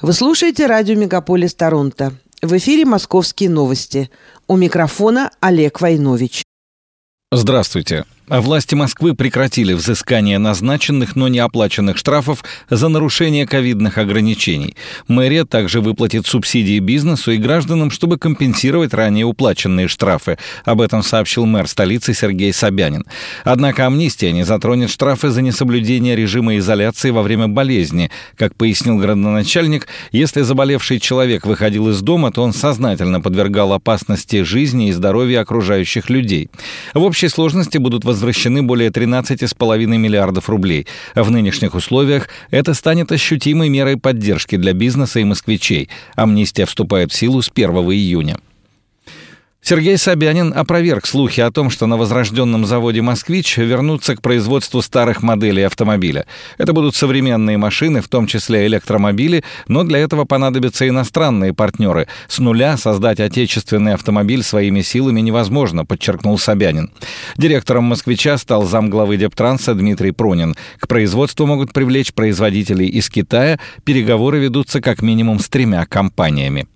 Вы слушаете радио «Мегаполис Торонто». В эфире «Московские новости». У микрофона Олег Войнович. Здравствуйте. Власти Москвы прекратили взыскание назначенных, но не оплаченных штрафов за нарушение ковидных ограничений. Мэрия также выплатит субсидии бизнесу и гражданам, чтобы компенсировать ранее уплаченные штрафы. Об этом сообщил мэр столицы Сергей Собянин. Однако амнистия не затронет штрафы за несоблюдение режима изоляции во время болезни. Как пояснил градоначальник, если заболевший человек выходил из дома, то он сознательно подвергал опасности жизни и здоровья окружающих людей. В общей сложности будут возвращаться возвращены более 13,5 миллиардов рублей. В нынешних условиях это станет ощутимой мерой поддержки для бизнеса и москвичей. Амнистия вступает в силу с 1 июня. Сергей Собянин опроверг слухи о том, что на возрожденном заводе «Москвич» вернутся к производству старых моделей автомобиля. Это будут современные машины, в том числе электромобили, но для этого понадобятся иностранные партнеры. С нуля создать отечественный автомобиль своими силами невозможно, подчеркнул Собянин. Директором «Москвича» стал замглавы Дептранса Дмитрий Пронин. К производству могут привлечь производителей из Китая. Переговоры ведутся как минимум с тремя компаниями.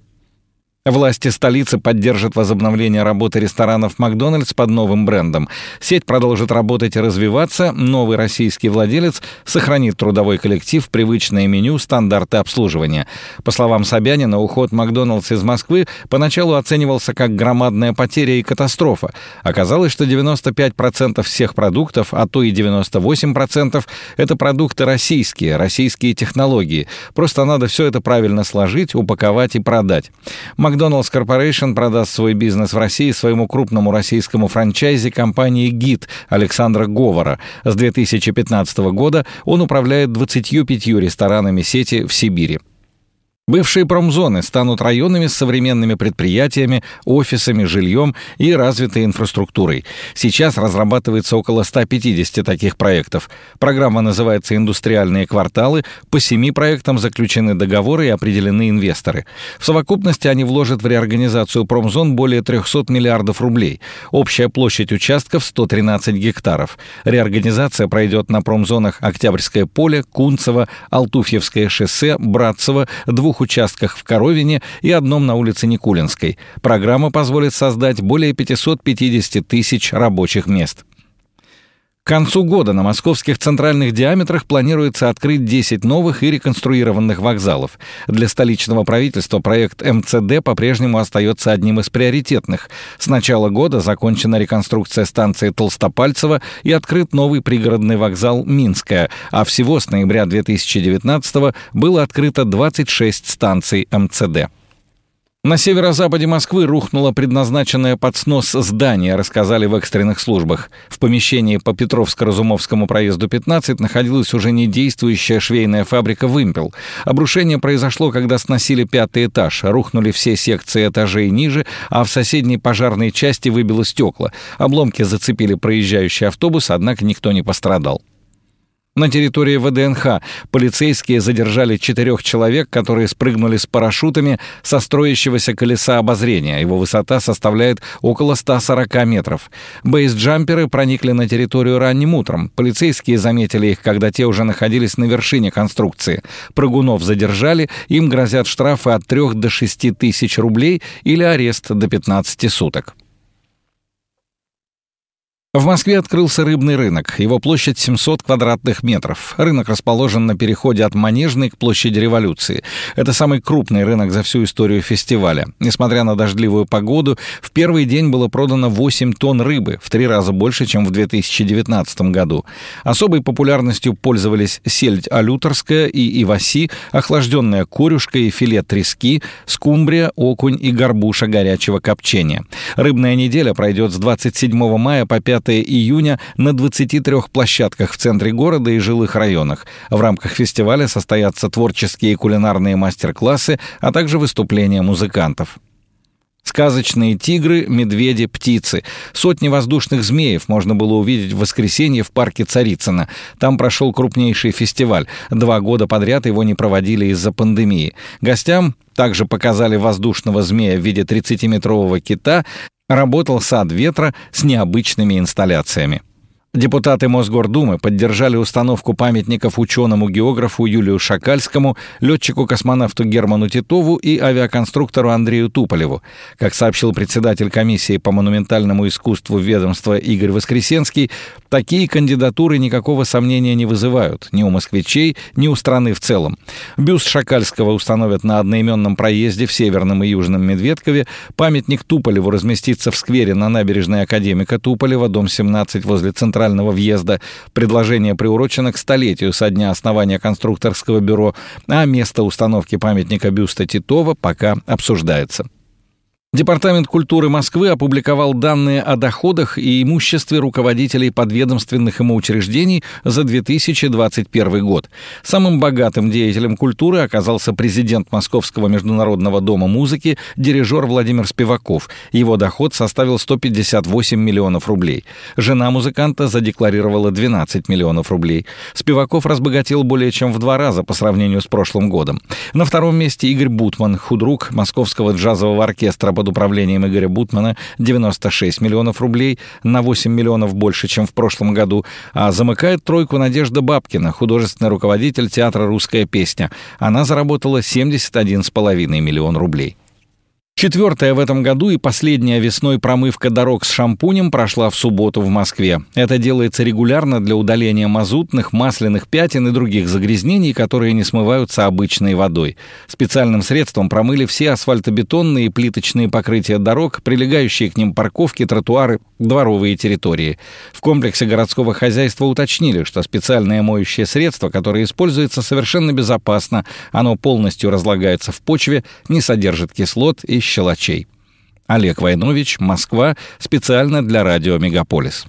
Власти столицы поддержат возобновление работы ресторанов «Макдональдс» под новым брендом. Сеть продолжит работать и развиваться. Новый российский владелец сохранит трудовой коллектив, привычное меню, стандарты обслуживания. По словам Собянина, уход «Макдональдс» из Москвы поначалу оценивался как громадная потеря и катастрофа. Оказалось, что 95% всех продуктов, а то и 98% — это продукты российские, российские технологии. Просто надо все это правильно сложить, упаковать и продать. McDonald's Corporation продаст свой бизнес в России своему крупному российскому франчайзи компании «ГИД» Александра Говора. С 2015 года он управляет 25 ресторанами сети в Сибири. Бывшие промзоны станут районами с современными предприятиями, офисами, жильем и развитой инфраструктурой. Сейчас разрабатывается около 150 таких проектов. Программа называется «Индустриальные кварталы». По семи проектам заключены договоры и определены инвесторы. В совокупности они вложат в реорганизацию промзон более 300 миллиардов рублей. Общая площадь участков 113 гектаров. Реорганизация пройдет на промзонах Октябрьское поле, Кунцево, Алтуфьевское шоссе, Братцево, двух двух участках в Коровине и одном на улице Никулинской. Программа позволит создать более 550 тысяч рабочих мест. К концу года на московских центральных диаметрах планируется открыть 10 новых и реконструированных вокзалов. Для столичного правительства проект МЦД по-прежнему остается одним из приоритетных. С начала года закончена реконструкция станции Толстопальцево и открыт новый пригородный вокзал Минская, а всего с ноября 2019 было открыто 26 станций МЦД. На северо-западе Москвы рухнуло предназначенное под снос здание, рассказали в экстренных службах. В помещении по Петровско-Разумовскому проезду 15 находилась уже не действующая швейная фабрика «Вымпел». Обрушение произошло, когда сносили пятый этаж, рухнули все секции этажей ниже, а в соседней пожарной части выбило стекла. Обломки зацепили проезжающий автобус, однако никто не пострадал. На территории ВДНХ полицейские задержали четырех человек, которые спрыгнули с парашютами со строящегося колеса обозрения. Его высота составляет около 140 метров. Бейсджамперы проникли на территорию ранним утром. Полицейские заметили их, когда те уже находились на вершине конструкции. Прыгунов задержали, им грозят штрафы от 3 до 6 тысяч рублей или арест до 15 суток. В Москве открылся рыбный рынок. Его площадь 700 квадратных метров. Рынок расположен на переходе от Манежной к площади Революции. Это самый крупный рынок за всю историю фестиваля. Несмотря на дождливую погоду, в первый день было продано 8 тонн рыбы, в три раза больше, чем в 2019 году. Особой популярностью пользовались сельдь алюторская и иваси, охлажденная корюшка и филе трески, скумбрия, окунь и горбуша горячего копчения. Рыбная неделя пройдет с 27 мая по 5 5 июня на 23 площадках в центре города и жилых районах. В рамках фестиваля состоятся творческие и кулинарные мастер-классы, а также выступления музыкантов. Сказочные тигры, медведи, птицы. Сотни воздушных змеев можно было увидеть в воскресенье в парке Царицына. Там прошел крупнейший фестиваль. Два года подряд его не проводили из-за пандемии. Гостям также показали воздушного змея в виде 30-метрового кита, работал сад ветра с необычными инсталляциями. Депутаты Мосгордумы поддержали установку памятников ученому-географу Юлию Шакальскому, летчику-космонавту Герману Титову и авиаконструктору Андрею Туполеву. Как сообщил председатель комиссии по монументальному искусству ведомства Игорь Воскресенский, такие кандидатуры никакого сомнения не вызывают ни у москвичей, ни у страны в целом. Бюст Шакальского установят на одноименном проезде в Северном и Южном Медведкове, памятник Туполеву разместится в сквере на набережной Академика Туполева, дом 17 возле Центрального центрального въезда. Предложение приурочено к столетию со дня основания конструкторского бюро, а место установки памятника бюста Титова пока обсуждается. Департамент культуры Москвы опубликовал данные о доходах и имуществе руководителей подведомственных ему учреждений за 2021 год. Самым богатым деятелем культуры оказался президент Московского международного дома музыки, дирижер Владимир Спиваков. Его доход составил 158 миллионов рублей. Жена музыканта задекларировала 12 миллионов рублей. Спиваков разбогател более чем в два раза по сравнению с прошлым годом. На втором месте Игорь Бутман, худрук Московского джазового оркестра под управлением Игоря Бутмана 96 миллионов рублей, на 8 миллионов больше, чем в прошлом году, а замыкает тройку Надежда Бабкина, художественный руководитель театра «Русская песня». Она заработала 71,5 миллион рублей. Четвертая в этом году и последняя весной промывка дорог с шампунем прошла в субботу в Москве. Это делается регулярно для удаления мазутных, масляных пятен и других загрязнений, которые не смываются обычной водой. Специальным средством промыли все асфальтобетонные и плиточные покрытия дорог, прилегающие к ним парковки, тротуары, дворовые территории. В комплексе городского хозяйства уточнили, что специальное моющее средство, которое используется совершенно безопасно, оно полностью разлагается в почве, не содержит кислот и щелочей. Олег Войнович, Москва, специально для радио «Мегаполис».